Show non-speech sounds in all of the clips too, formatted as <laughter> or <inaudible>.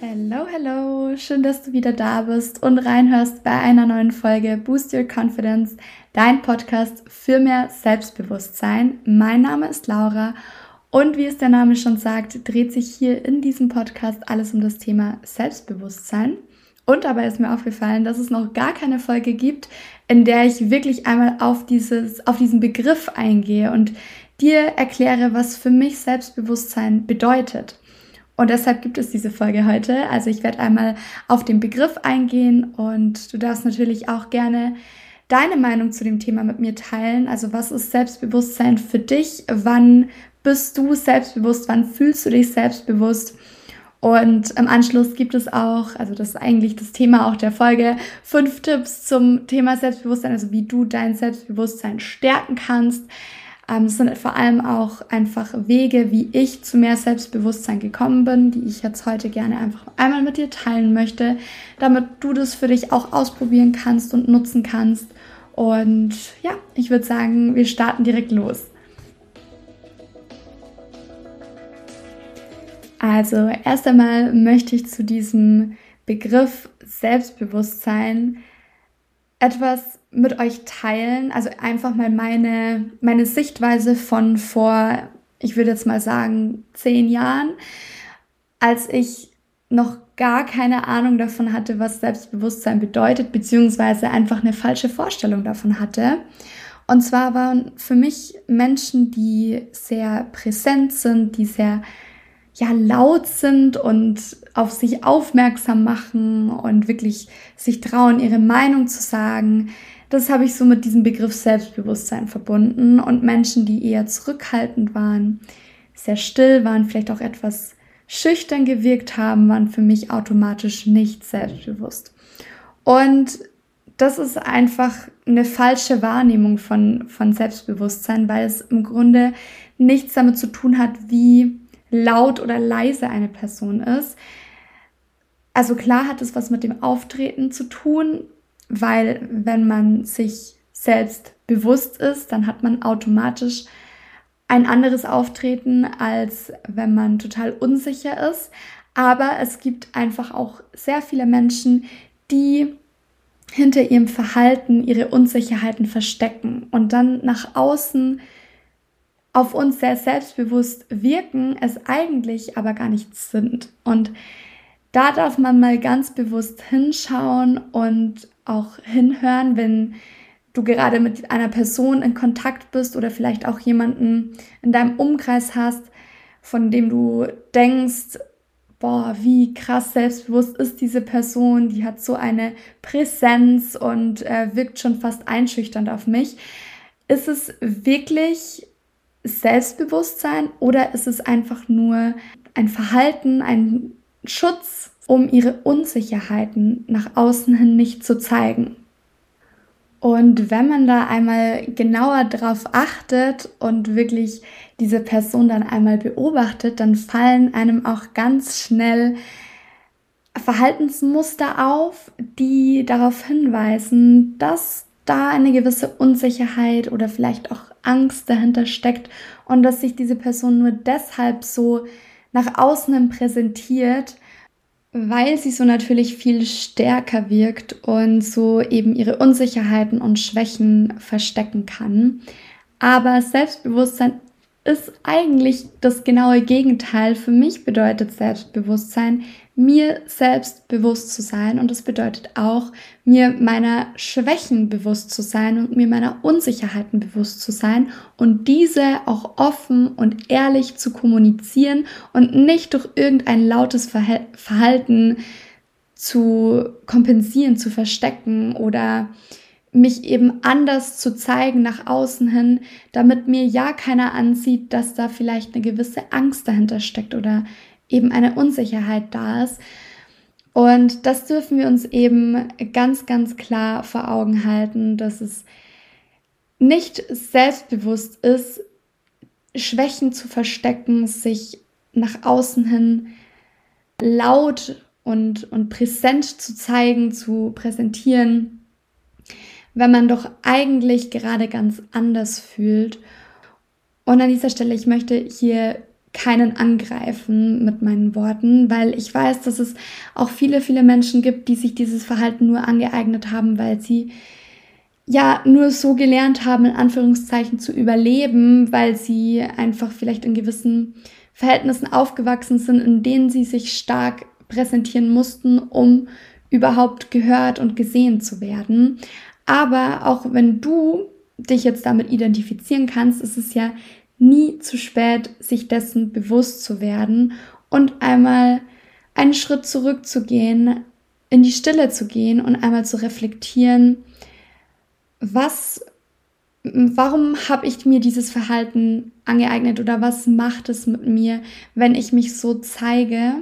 Hallo, hallo, schön, dass du wieder da bist und reinhörst bei einer neuen Folge Boost Your Confidence, dein Podcast für mehr Selbstbewusstsein. Mein Name ist Laura und wie es der Name schon sagt, dreht sich hier in diesem Podcast alles um das Thema Selbstbewusstsein. Und dabei ist mir aufgefallen, dass es noch gar keine Folge gibt, in der ich wirklich einmal auf, dieses, auf diesen Begriff eingehe und dir erkläre, was für mich Selbstbewusstsein bedeutet. Und deshalb gibt es diese Folge heute. Also ich werde einmal auf den Begriff eingehen und du darfst natürlich auch gerne deine Meinung zu dem Thema mit mir teilen. Also was ist Selbstbewusstsein für dich? Wann bist du selbstbewusst? Wann fühlst du dich selbstbewusst? Und im Anschluss gibt es auch, also das ist eigentlich das Thema auch der Folge, fünf Tipps zum Thema Selbstbewusstsein, also wie du dein Selbstbewusstsein stärken kannst. Ähm, es sind vor allem auch einfach Wege, wie ich zu mehr Selbstbewusstsein gekommen bin, die ich jetzt heute gerne einfach einmal mit dir teilen möchte, damit du das für dich auch ausprobieren kannst und nutzen kannst. Und ja, ich würde sagen, wir starten direkt los. Also erst einmal möchte ich zu diesem Begriff Selbstbewusstsein etwas mit euch teilen. Also einfach mal meine, meine Sichtweise von vor, ich würde jetzt mal sagen, zehn Jahren, als ich noch gar keine Ahnung davon hatte, was Selbstbewusstsein bedeutet, beziehungsweise einfach eine falsche Vorstellung davon hatte. Und zwar waren für mich Menschen, die sehr präsent sind, die sehr ja laut sind und auf sich aufmerksam machen und wirklich sich trauen, ihre Meinung zu sagen. Das habe ich so mit diesem Begriff Selbstbewusstsein verbunden und Menschen, die eher zurückhaltend waren, sehr still waren, vielleicht auch etwas schüchtern gewirkt haben, waren für mich automatisch nicht selbstbewusst. Und das ist einfach eine falsche Wahrnehmung von, von Selbstbewusstsein, weil es im Grunde nichts damit zu tun hat, wie laut oder leise eine Person ist. Also klar hat es was mit dem Auftreten zu tun, weil wenn man sich selbst bewusst ist, dann hat man automatisch ein anderes Auftreten, als wenn man total unsicher ist. Aber es gibt einfach auch sehr viele Menschen, die hinter ihrem Verhalten ihre Unsicherheiten verstecken und dann nach außen auf uns sehr selbstbewusst wirken, es eigentlich aber gar nicht sind. Und da darf man mal ganz bewusst hinschauen und auch hinhören, wenn du gerade mit einer Person in Kontakt bist oder vielleicht auch jemanden in deinem Umkreis hast, von dem du denkst, boah, wie krass selbstbewusst ist diese Person, die hat so eine Präsenz und äh, wirkt schon fast einschüchternd auf mich. Ist es wirklich Selbstbewusstsein oder ist es einfach nur ein Verhalten, ein Schutz, um ihre Unsicherheiten nach außen hin nicht zu zeigen? Und wenn man da einmal genauer drauf achtet und wirklich diese Person dann einmal beobachtet, dann fallen einem auch ganz schnell Verhaltensmuster auf, die darauf hinweisen, dass da eine gewisse Unsicherheit oder vielleicht auch Angst dahinter steckt und dass sich diese Person nur deshalb so nach außen präsentiert, weil sie so natürlich viel stärker wirkt und so eben ihre Unsicherheiten und Schwächen verstecken kann. Aber Selbstbewusstsein ist eigentlich das genaue Gegenteil. Für mich bedeutet Selbstbewusstsein, mir selbst bewusst zu sein. Und das bedeutet auch, mir meiner Schwächen bewusst zu sein und mir meiner Unsicherheiten bewusst zu sein und diese auch offen und ehrlich zu kommunizieren und nicht durch irgendein lautes Verhalten zu kompensieren, zu verstecken oder mich eben anders zu zeigen nach außen hin, damit mir ja keiner ansieht, dass da vielleicht eine gewisse Angst dahinter steckt oder eben eine Unsicherheit da ist. Und das dürfen wir uns eben ganz, ganz klar vor Augen halten, dass es nicht selbstbewusst ist, Schwächen zu verstecken, sich nach außen hin laut und, und präsent zu zeigen, zu präsentieren, wenn man doch eigentlich gerade ganz anders fühlt. Und an dieser Stelle, ich möchte hier keinen angreifen mit meinen Worten, weil ich weiß, dass es auch viele, viele Menschen gibt, die sich dieses Verhalten nur angeeignet haben, weil sie ja nur so gelernt haben, in Anführungszeichen zu überleben, weil sie einfach vielleicht in gewissen Verhältnissen aufgewachsen sind, in denen sie sich stark präsentieren mussten, um überhaupt gehört und gesehen zu werden. Aber auch wenn du dich jetzt damit identifizieren kannst, ist es ja nie zu spät, sich dessen bewusst zu werden und einmal einen Schritt zurückzugehen, in die Stille zu gehen und einmal zu reflektieren, was, warum habe ich mir dieses Verhalten angeeignet oder was macht es mit mir, wenn ich mich so zeige,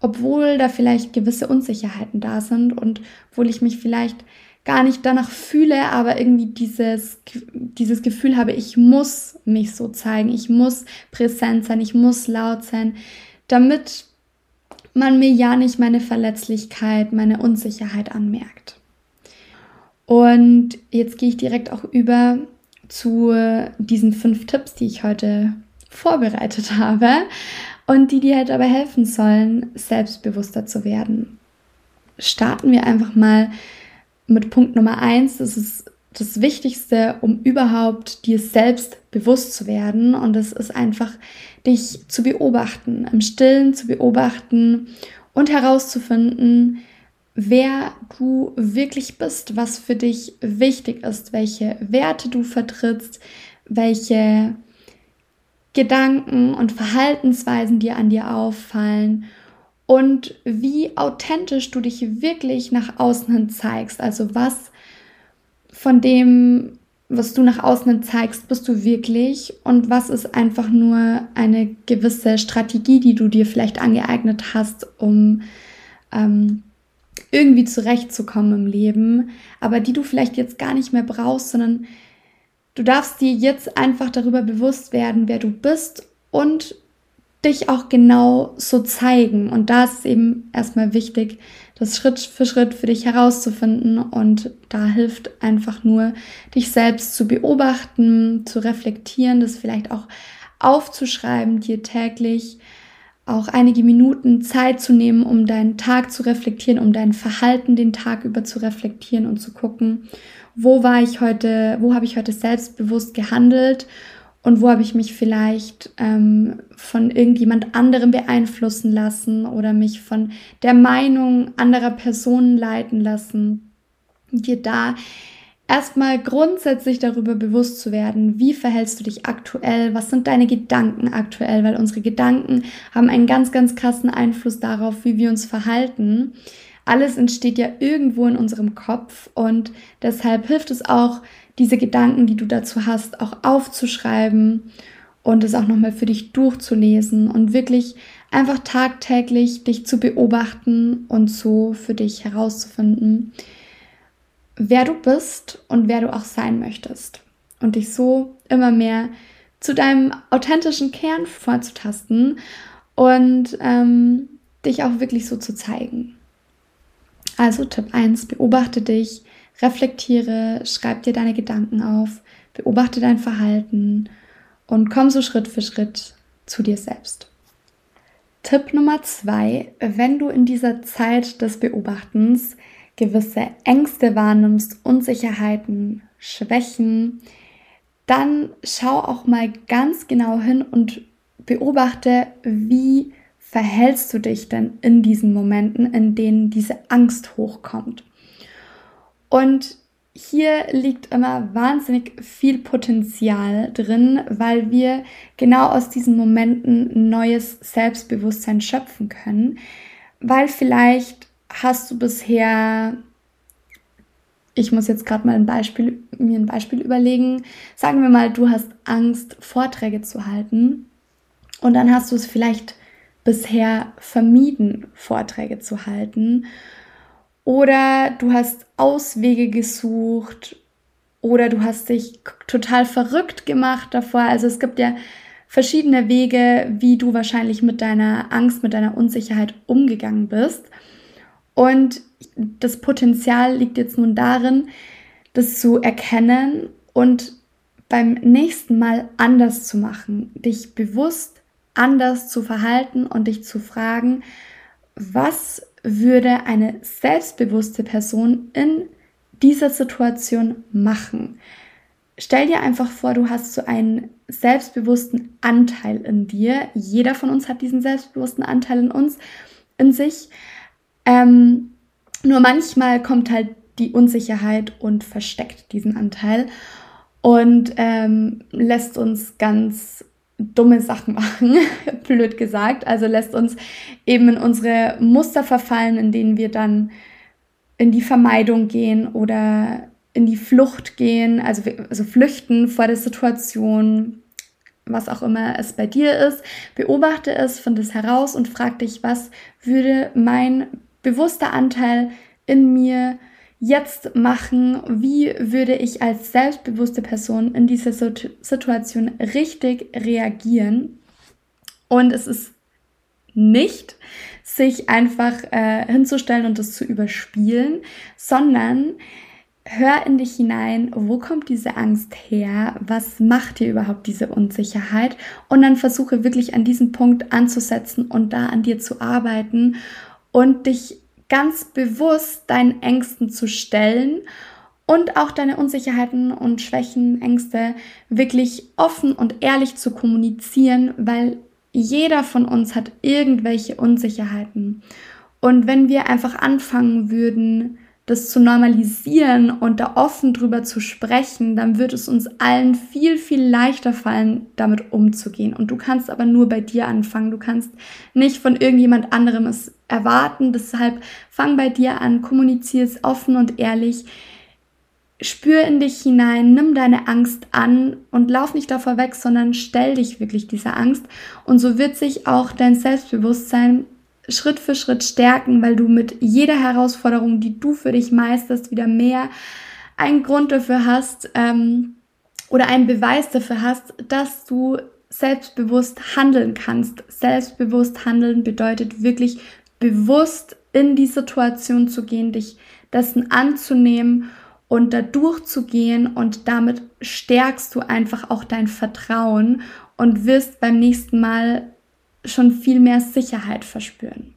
obwohl da vielleicht gewisse Unsicherheiten da sind und obwohl ich mich vielleicht gar nicht danach fühle, aber irgendwie dieses, dieses Gefühl habe, ich muss mich so zeigen, ich muss präsent sein, ich muss laut sein, damit man mir ja nicht meine Verletzlichkeit, meine Unsicherheit anmerkt. Und jetzt gehe ich direkt auch über zu diesen fünf Tipps, die ich heute vorbereitet <laughs> habe und die dir halt dabei helfen sollen, selbstbewusster zu werden. Starten wir einfach mal mit Punkt Nummer eins. Das ist das Wichtigste, um überhaupt dir selbst bewusst zu werden. Und das ist einfach, dich zu beobachten, im Stillen zu beobachten und herauszufinden, wer du wirklich bist, was für dich wichtig ist, welche Werte du vertrittst, welche Gedanken und Verhaltensweisen dir an dir auffallen und wie authentisch du dich wirklich nach außen hin zeigst. Also was von dem, was du nach außen hin zeigst, bist du wirklich und was ist einfach nur eine gewisse Strategie, die du dir vielleicht angeeignet hast, um ähm, irgendwie zurechtzukommen im Leben, aber die du vielleicht jetzt gar nicht mehr brauchst, sondern du darfst dir jetzt einfach darüber bewusst werden, wer du bist und dich auch genau so zeigen. Und da ist es eben erstmal wichtig, das Schritt für Schritt für dich herauszufinden. Und da hilft einfach nur, dich selbst zu beobachten, zu reflektieren, das vielleicht auch aufzuschreiben, dir täglich auch einige Minuten Zeit zu nehmen, um deinen Tag zu reflektieren, um dein Verhalten den Tag über zu reflektieren und zu gucken, wo war ich heute, wo habe ich heute selbstbewusst gehandelt und wo habe ich mich vielleicht ähm, von irgendjemand anderem beeinflussen lassen oder mich von der Meinung anderer Personen leiten lassen. Dir da erstmal grundsätzlich darüber bewusst zu werden, wie verhältst du dich aktuell, was sind deine Gedanken aktuell, weil unsere Gedanken haben einen ganz, ganz krassen Einfluss darauf, wie wir uns verhalten. Alles entsteht ja irgendwo in unserem Kopf und deshalb hilft es auch, diese Gedanken, die du dazu hast, auch aufzuschreiben und es auch nochmal für dich durchzulesen und wirklich einfach tagtäglich dich zu beobachten und so für dich herauszufinden, wer du bist und wer du auch sein möchtest. Und dich so immer mehr zu deinem authentischen Kern vorzutasten und ähm, dich auch wirklich so zu zeigen. Also Tipp 1, beobachte dich, reflektiere, schreib dir deine Gedanken auf, beobachte dein Verhalten und komm so Schritt für Schritt zu dir selbst. Tipp Nummer 2, wenn du in dieser Zeit des Beobachtens gewisse Ängste wahrnimmst, Unsicherheiten, Schwächen, dann schau auch mal ganz genau hin und beobachte, wie verhältst du dich denn in diesen Momenten, in denen diese Angst hochkommt. Und hier liegt immer wahnsinnig viel Potenzial drin, weil wir genau aus diesen Momenten neues Selbstbewusstsein schöpfen können, weil vielleicht hast du bisher, ich muss jetzt gerade mal ein Beispiel, mir ein Beispiel überlegen, sagen wir mal, du hast Angst, Vorträge zu halten. Und dann hast du es vielleicht bisher vermieden, Vorträge zu halten oder du hast Auswege gesucht oder du hast dich total verrückt gemacht davor. Also es gibt ja verschiedene Wege, wie du wahrscheinlich mit deiner Angst, mit deiner Unsicherheit umgegangen bist. Und das Potenzial liegt jetzt nun darin, das zu erkennen und beim nächsten Mal anders zu machen, dich bewusst anders zu verhalten und dich zu fragen, was würde eine selbstbewusste Person in dieser Situation machen? Stell dir einfach vor, du hast so einen selbstbewussten Anteil in dir. Jeder von uns hat diesen selbstbewussten Anteil in uns, in sich. Ähm, nur manchmal kommt halt die Unsicherheit und versteckt diesen Anteil und ähm, lässt uns ganz dumme Sachen machen, <laughs> blöd gesagt. Also lässt uns eben in unsere Muster verfallen, in denen wir dann in die Vermeidung gehen oder in die Flucht gehen, also, also flüchten vor der Situation, was auch immer es bei dir ist. Beobachte es, finde es heraus und frag dich, was würde mein bewusster Anteil in mir jetzt machen? Wie würde ich als selbstbewusste Person in dieser Situation richtig reagieren? Und es ist nicht, sich einfach äh, hinzustellen und das zu überspielen, sondern hör in dich hinein, wo kommt diese Angst her? Was macht dir überhaupt diese Unsicherheit? Und dann versuche wirklich an diesem Punkt anzusetzen und da an dir zu arbeiten und dich ganz bewusst deinen Ängsten zu stellen und auch deine Unsicherheiten und Schwächen, Ängste wirklich offen und ehrlich zu kommunizieren, weil jeder von uns hat irgendwelche Unsicherheiten. Und wenn wir einfach anfangen würden, das zu normalisieren und da offen drüber zu sprechen, dann wird es uns allen viel, viel leichter fallen, damit umzugehen. Und du kannst aber nur bei dir anfangen. Du kannst nicht von irgendjemand anderem es erwarten. Deshalb fang bei dir an, kommuniziere es offen und ehrlich. Spür in dich hinein, nimm deine Angst an und lauf nicht davor weg, sondern stell dich wirklich dieser Angst. Und so wird sich auch dein Selbstbewusstsein Schritt für Schritt stärken, weil du mit jeder Herausforderung, die du für dich meisterst, wieder mehr einen Grund dafür hast ähm, oder einen Beweis dafür hast, dass du selbstbewusst handeln kannst. Selbstbewusst handeln bedeutet wirklich bewusst in die Situation zu gehen, dich dessen anzunehmen und da durchzugehen und damit stärkst du einfach auch dein Vertrauen und wirst beim nächsten Mal schon viel mehr Sicherheit verspüren.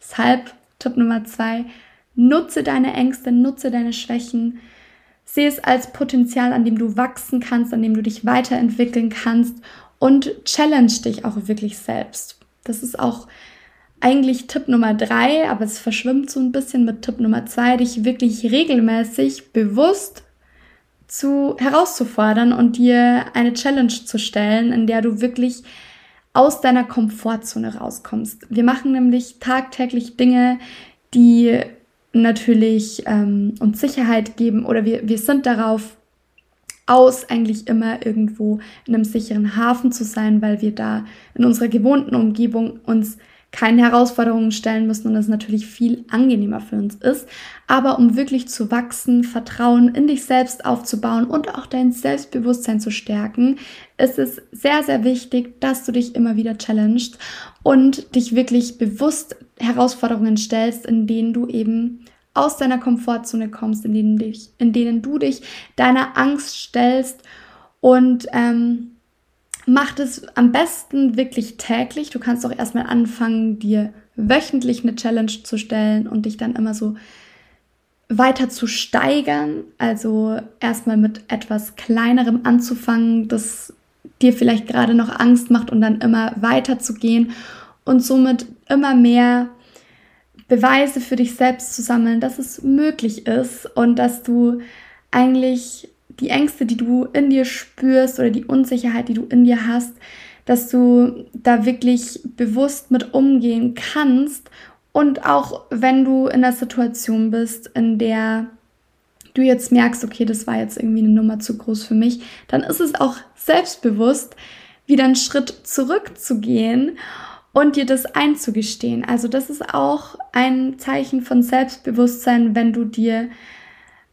Deshalb Tipp Nummer zwei, nutze deine Ängste, nutze deine Schwächen, sehe es als Potenzial, an dem du wachsen kannst, an dem du dich weiterentwickeln kannst und challenge dich auch wirklich selbst. Das ist auch eigentlich Tipp Nummer drei, aber es verschwimmt so ein bisschen mit Tipp Nummer zwei, dich wirklich regelmäßig bewusst zu herauszufordern und dir eine Challenge zu stellen, in der du wirklich aus deiner Komfortzone rauskommst. Wir machen nämlich tagtäglich Dinge, die natürlich ähm, uns Sicherheit geben oder wir, wir sind darauf aus, eigentlich immer irgendwo in einem sicheren Hafen zu sein, weil wir da in unserer gewohnten Umgebung uns keine Herausforderungen stellen müssen und es natürlich viel angenehmer für uns ist. Aber um wirklich zu wachsen, Vertrauen in dich selbst aufzubauen und auch dein Selbstbewusstsein zu stärken, ist es sehr, sehr wichtig, dass du dich immer wieder challengest und dich wirklich bewusst Herausforderungen stellst, in denen du eben aus deiner Komfortzone kommst, in denen, dich, in denen du dich deiner Angst stellst und ähm, Mach es am besten wirklich täglich. Du kannst auch erstmal anfangen, dir wöchentlich eine Challenge zu stellen und dich dann immer so weiter zu steigern. Also erstmal mit etwas kleinerem anzufangen, das dir vielleicht gerade noch Angst macht und dann immer weiter zu gehen und somit immer mehr Beweise für dich selbst zu sammeln, dass es möglich ist und dass du eigentlich die Ängste, die du in dir spürst oder die Unsicherheit, die du in dir hast, dass du da wirklich bewusst mit umgehen kannst und auch wenn du in der Situation bist, in der du jetzt merkst, okay, das war jetzt irgendwie eine Nummer zu groß für mich, dann ist es auch selbstbewusst, wieder einen Schritt zurückzugehen und dir das einzugestehen. Also das ist auch ein Zeichen von Selbstbewusstsein, wenn du dir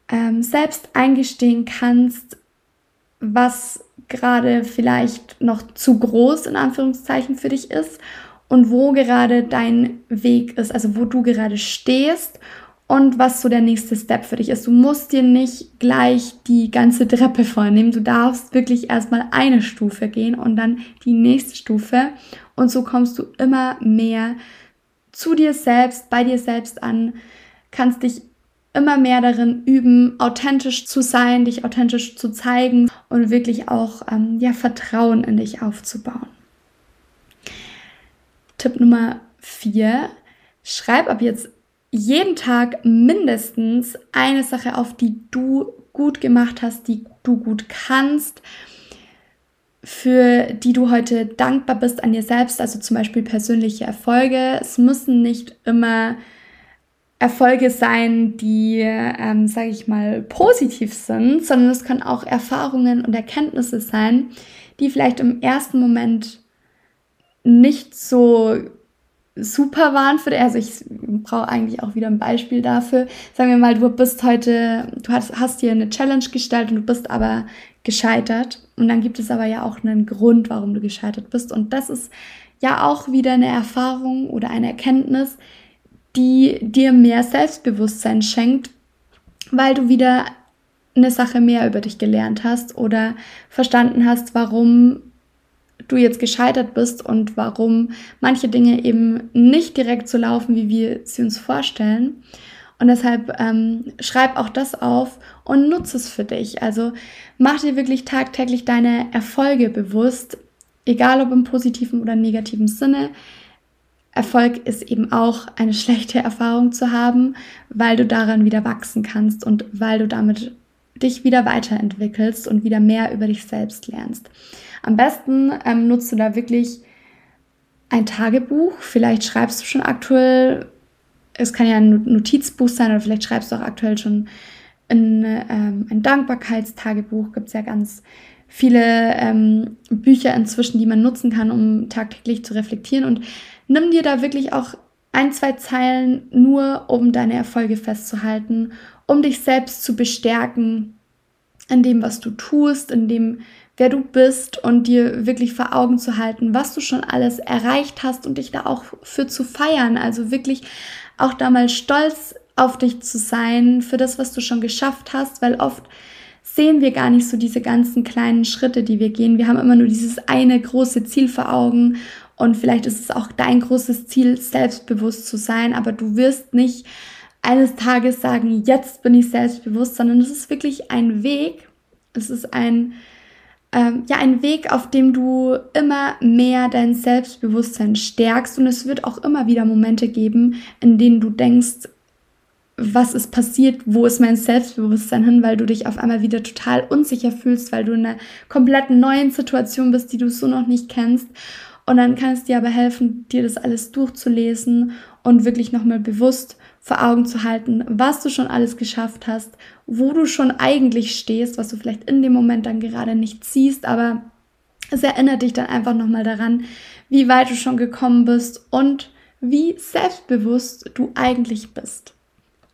ähm, selbst eingestehen kannst, was gerade vielleicht noch zu groß in Anführungszeichen für dich ist und wo gerade dein Weg ist, also wo du gerade stehst und was so der nächste Step für dich ist. Du musst dir nicht gleich die ganze Treppe vornehmen. Du darfst wirklich erstmal eine Stufe gehen und dann die nächste Stufe. Und so kommst du immer mehr zu dir selbst, bei dir selbst an, kannst dich immer mehr darin üben, authentisch zu sein, dich authentisch zu zeigen und wirklich auch ähm, ja, Vertrauen in dich aufzubauen. Tipp Nummer vier: Schreib ab jetzt jeden Tag mindestens eine Sache auf, die du gut gemacht hast, die du gut kannst, für die du heute dankbar bist an dir selbst, also zum Beispiel persönliche Erfolge. Es müssen nicht immer Erfolge sein, die, ähm, sage ich mal, positiv sind, sondern es können auch Erfahrungen und Erkenntnisse sein, die vielleicht im ersten Moment nicht so super waren für dich. Also ich brauche eigentlich auch wieder ein Beispiel dafür. Sagen wir mal, du bist heute, du hast, hast dir eine Challenge gestellt und du bist aber gescheitert. Und dann gibt es aber ja auch einen Grund, warum du gescheitert bist. Und das ist ja auch wieder eine Erfahrung oder eine Erkenntnis, die dir mehr Selbstbewusstsein schenkt, weil du wieder eine Sache mehr über dich gelernt hast oder verstanden hast, warum du jetzt gescheitert bist und warum manche Dinge eben nicht direkt so laufen, wie wir sie uns vorstellen. Und deshalb ähm, schreib auch das auf und nutze es für dich. Also mach dir wirklich tagtäglich deine Erfolge bewusst, egal ob im positiven oder negativen Sinne. Erfolg ist eben auch eine schlechte Erfahrung zu haben, weil du daran wieder wachsen kannst und weil du damit dich wieder weiterentwickelst und wieder mehr über dich selbst lernst. Am besten ähm, nutzt du da wirklich ein Tagebuch. Vielleicht schreibst du schon aktuell, es kann ja ein Notizbuch sein oder vielleicht schreibst du auch aktuell schon in, ähm, ein Dankbarkeitstagebuch. Gibt es ja ganz viele ähm, Bücher inzwischen, die man nutzen kann, um tagtäglich zu reflektieren. Und nimm dir da wirklich auch ein, zwei Zeilen nur, um deine Erfolge festzuhalten, um dich selbst zu bestärken in dem, was du tust, in dem, wer du bist und dir wirklich vor Augen zu halten, was du schon alles erreicht hast und dich da auch für zu feiern. Also wirklich auch da mal stolz auf dich zu sein, für das, was du schon geschafft hast, weil oft sehen wir gar nicht so diese ganzen kleinen Schritte, die wir gehen. Wir haben immer nur dieses eine große Ziel vor Augen und vielleicht ist es auch dein großes Ziel, selbstbewusst zu sein, aber du wirst nicht eines Tages sagen, jetzt bin ich selbstbewusst, sondern es ist wirklich ein Weg. Es ist ein ähm, ja ein Weg, auf dem du immer mehr dein Selbstbewusstsein stärkst und es wird auch immer wieder Momente geben, in denen du denkst, was ist passiert, wo ist mein Selbstbewusstsein hin, weil du dich auf einmal wieder total unsicher fühlst, weil du in einer komplett neuen Situation bist, die du so noch nicht kennst. Und dann kann es dir aber helfen, dir das alles durchzulesen und wirklich nochmal bewusst vor Augen zu halten, was du schon alles geschafft hast, wo du schon eigentlich stehst, was du vielleicht in dem Moment dann gerade nicht siehst, aber es erinnert dich dann einfach nochmal daran, wie weit du schon gekommen bist und wie selbstbewusst du eigentlich bist.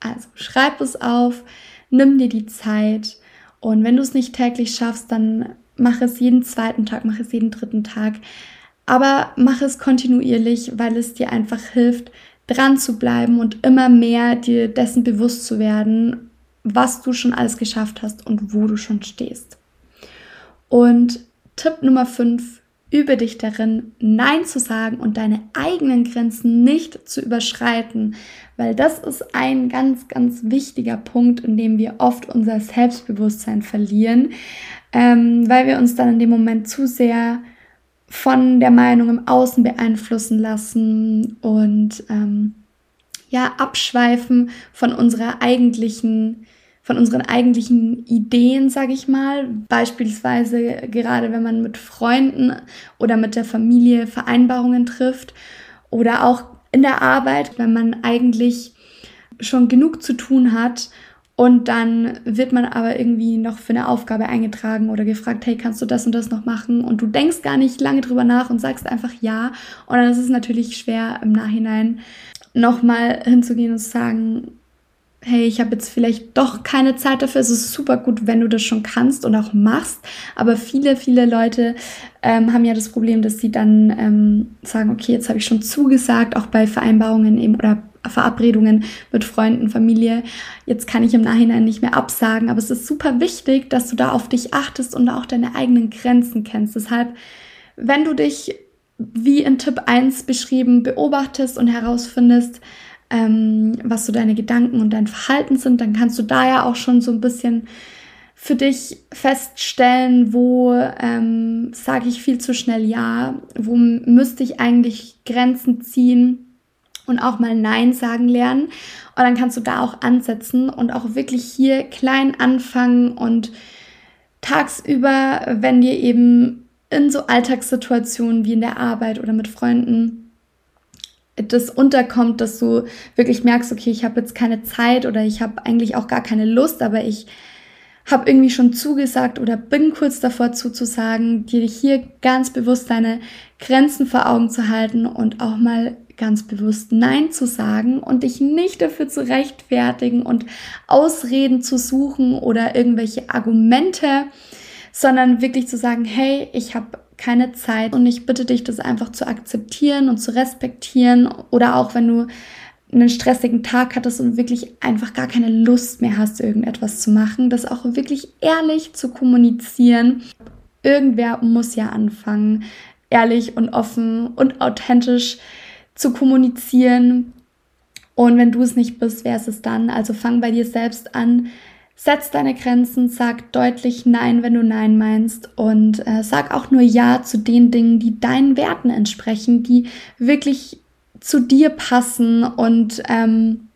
Also schreib es auf, nimm dir die Zeit und wenn du es nicht täglich schaffst, dann mach es jeden zweiten Tag, mach es jeden dritten Tag, aber mach es kontinuierlich, weil es dir einfach hilft, dran zu bleiben und immer mehr dir dessen bewusst zu werden, was du schon alles geschafft hast und wo du schon stehst. Und Tipp Nummer 5, übe dich darin, Nein zu sagen und deine eigenen Grenzen nicht zu überschreiten, weil das ist ein ganz, ganz wichtiger Punkt, in dem wir oft unser Selbstbewusstsein verlieren, ähm, weil wir uns dann in dem Moment zu sehr von der Meinung im Außen beeinflussen lassen und ähm, ja abschweifen von unserer eigentlichen von unseren eigentlichen Ideen, sage ich mal. Beispielsweise gerade wenn man mit Freunden oder mit der Familie Vereinbarungen trifft oder auch in der Arbeit, wenn man eigentlich schon genug zu tun hat und dann wird man aber irgendwie noch für eine Aufgabe eingetragen oder gefragt, hey, kannst du das und das noch machen? Und du denkst gar nicht lange drüber nach und sagst einfach ja. Und dann ist es natürlich schwer im Nachhinein nochmal hinzugehen und zu sagen, hey, ich habe jetzt vielleicht doch keine Zeit dafür. Es ist super gut, wenn du das schon kannst und auch machst. Aber viele, viele Leute ähm, haben ja das Problem, dass sie dann ähm, sagen, okay, jetzt habe ich schon zugesagt, auch bei Vereinbarungen eben oder Verabredungen mit Freunden, Familie. Jetzt kann ich im Nachhinein nicht mehr absagen, aber es ist super wichtig, dass du da auf dich achtest und auch deine eigenen Grenzen kennst. Deshalb, wenn du dich wie in Tipp 1 beschrieben beobachtest und herausfindest, ähm, was so deine Gedanken und dein Verhalten sind, dann kannst du da ja auch schon so ein bisschen für dich feststellen, wo ähm, sage ich viel zu schnell Ja, wo müsste ich eigentlich Grenzen ziehen und auch mal Nein sagen lernen. Und dann kannst du da auch ansetzen und auch wirklich hier klein anfangen und tagsüber, wenn dir eben in so Alltagssituationen wie in der Arbeit oder mit Freunden das unterkommt, dass du wirklich merkst, okay, ich habe jetzt keine Zeit oder ich habe eigentlich auch gar keine Lust, aber ich habe irgendwie schon zugesagt oder bin kurz davor zuzusagen, dir hier ganz bewusst deine Grenzen vor Augen zu halten und auch mal ganz bewusst Nein zu sagen und dich nicht dafür zu rechtfertigen und Ausreden zu suchen oder irgendwelche Argumente, sondern wirklich zu sagen, hey, ich habe keine Zeit und ich bitte dich, das einfach zu akzeptieren und zu respektieren oder auch wenn du einen stressigen Tag hattest und wirklich einfach gar keine Lust mehr hast, irgendetwas zu machen, das auch wirklich ehrlich zu kommunizieren. Irgendwer muss ja anfangen, ehrlich und offen und authentisch zu kommunizieren. Und wenn du es nicht bist, wer ist es dann? Also fang bei dir selbst an, Setz deine Grenzen, sag deutlich Nein, wenn du Nein meinst und äh, sag auch nur Ja zu den Dingen, die deinen Werten entsprechen, die wirklich zu dir passen und ähm,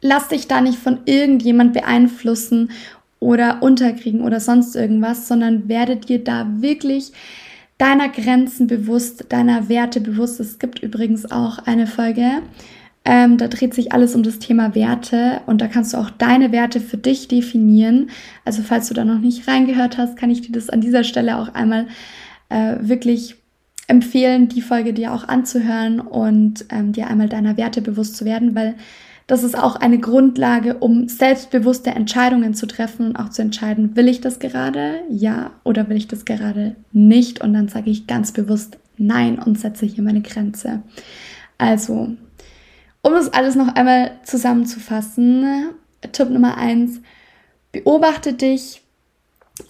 lass dich da nicht von irgendjemand beeinflussen oder unterkriegen oder sonst irgendwas, sondern werde dir da wirklich deiner Grenzen bewusst, deiner Werte bewusst. Es gibt übrigens auch eine Folge, ähm, da dreht sich alles um das Thema Werte und da kannst du auch deine Werte für dich definieren. Also falls du da noch nicht reingehört hast, kann ich dir das an dieser Stelle auch einmal äh, wirklich empfehlen, die Folge dir auch anzuhören und ähm, dir einmal deiner Werte bewusst zu werden, weil das ist auch eine Grundlage, um selbstbewusste Entscheidungen zu treffen und auch zu entscheiden, will ich das gerade, ja, oder will ich das gerade nicht. Und dann sage ich ganz bewusst nein und setze hier meine Grenze. Also um das alles noch einmal zusammenzufassen, Tipp Nummer eins: beobachte dich,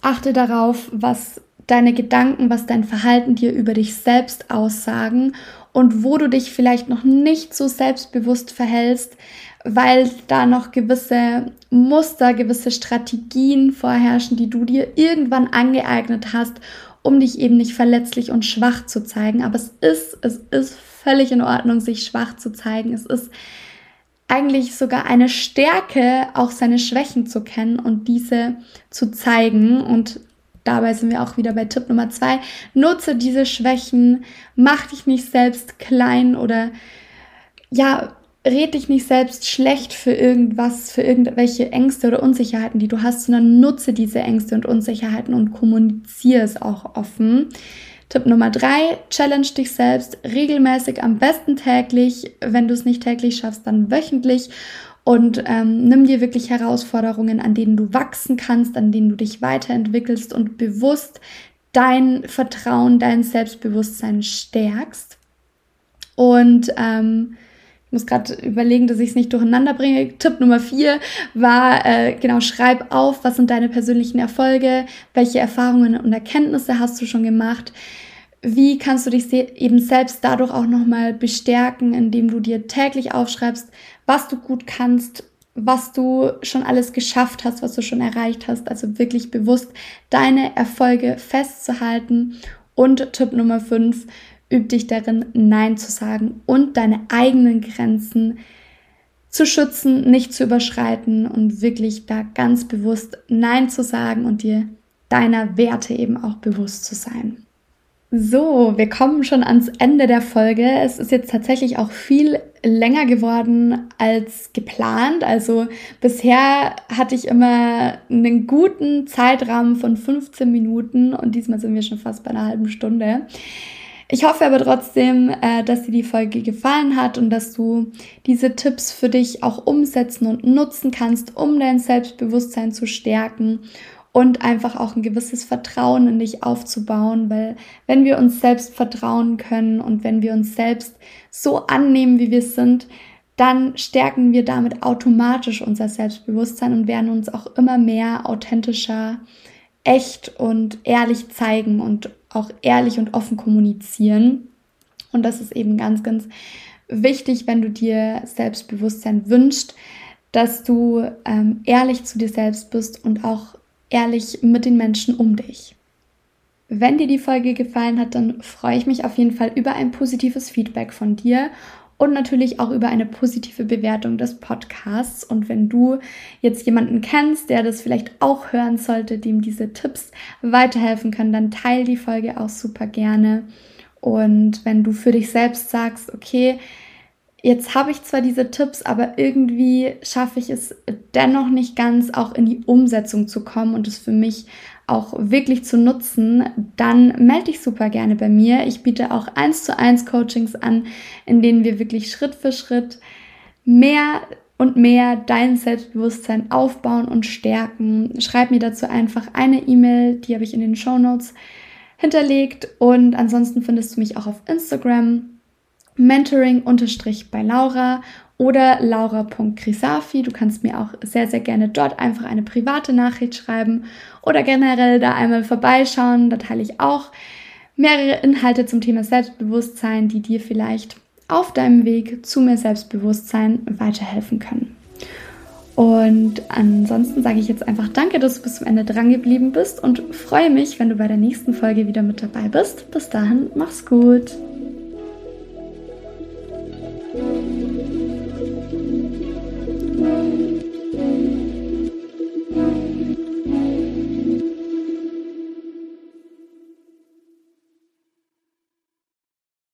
achte darauf, was deine Gedanken, was dein Verhalten dir über dich selbst aussagen und wo du dich vielleicht noch nicht so selbstbewusst verhältst, weil da noch gewisse Muster, gewisse Strategien vorherrschen, die du dir irgendwann angeeignet hast, um dich eben nicht verletzlich und schwach zu zeigen. Aber es ist, es ist völlig in Ordnung, sich schwach zu zeigen. Es ist eigentlich sogar eine Stärke, auch seine Schwächen zu kennen und diese zu zeigen. Und dabei sind wir auch wieder bei Tipp Nummer zwei. Nutze diese Schwächen, mach dich nicht selbst klein oder ja, red dich nicht selbst schlecht für irgendwas, für irgendwelche Ängste oder Unsicherheiten, die du hast, sondern nutze diese Ängste und Unsicherheiten und kommuniziere es auch offen. Tipp Nummer drei, challenge dich selbst regelmäßig, am besten täglich. Wenn du es nicht täglich schaffst, dann wöchentlich. Und ähm, nimm dir wirklich Herausforderungen, an denen du wachsen kannst, an denen du dich weiterentwickelst und bewusst dein Vertrauen, dein Selbstbewusstsein stärkst. Und ähm, ich muss gerade überlegen, dass ich es nicht durcheinander bringe. Tipp Nummer vier war, äh, genau, schreib auf, was sind deine persönlichen Erfolge, welche Erfahrungen und Erkenntnisse hast du schon gemacht. Wie kannst du dich eben selbst dadurch auch nochmal bestärken, indem du dir täglich aufschreibst, was du gut kannst, was du schon alles geschafft hast, was du schon erreicht hast. Also wirklich bewusst deine Erfolge festzuhalten. Und Tipp Nummer fünf Üb dich darin, Nein zu sagen und deine eigenen Grenzen zu schützen, nicht zu überschreiten und wirklich da ganz bewusst Nein zu sagen und dir deiner Werte eben auch bewusst zu sein. So, wir kommen schon ans Ende der Folge. Es ist jetzt tatsächlich auch viel länger geworden als geplant. Also bisher hatte ich immer einen guten Zeitrahmen von 15 Minuten und diesmal sind wir schon fast bei einer halben Stunde. Ich hoffe aber trotzdem, äh, dass dir die Folge gefallen hat und dass du diese Tipps für dich auch umsetzen und nutzen kannst, um dein Selbstbewusstsein zu stärken und einfach auch ein gewisses Vertrauen in dich aufzubauen, weil wenn wir uns selbst vertrauen können und wenn wir uns selbst so annehmen, wie wir sind, dann stärken wir damit automatisch unser Selbstbewusstsein und werden uns auch immer mehr authentischer, echt und ehrlich zeigen und auch ehrlich und offen kommunizieren. Und das ist eben ganz, ganz wichtig, wenn du dir Selbstbewusstsein wünschst, dass du ähm, ehrlich zu dir selbst bist und auch ehrlich mit den Menschen um dich. Wenn dir die Folge gefallen hat, dann freue ich mich auf jeden Fall über ein positives Feedback von dir und natürlich auch über eine positive Bewertung des Podcasts. Und wenn du jetzt jemanden kennst, der das vielleicht auch hören sollte, dem diese Tipps weiterhelfen können, dann teile die Folge auch super gerne. Und wenn du für dich selbst sagst, okay, jetzt habe ich zwar diese Tipps, aber irgendwie schaffe ich es dennoch nicht ganz, auch in die Umsetzung zu kommen und es für mich auch wirklich zu nutzen, dann melde dich super gerne bei mir. Ich biete auch eins zu eins Coachings an, in denen wir wirklich Schritt für Schritt mehr und mehr dein Selbstbewusstsein aufbauen und stärken. Schreib mir dazu einfach eine E-Mail, die habe ich in den Show Notes hinterlegt und ansonsten findest du mich auch auf Instagram mentoring bei Laura oder laura.crisafi. Du kannst mir auch sehr, sehr gerne dort einfach eine private Nachricht schreiben oder generell da einmal vorbeischauen. Da teile ich auch mehrere Inhalte zum Thema Selbstbewusstsein, die dir vielleicht auf deinem Weg zu mehr Selbstbewusstsein weiterhelfen können. Und ansonsten sage ich jetzt einfach danke, dass du bis zum Ende dran geblieben bist und freue mich, wenn du bei der nächsten Folge wieder mit dabei bist. Bis dahin, mach's gut.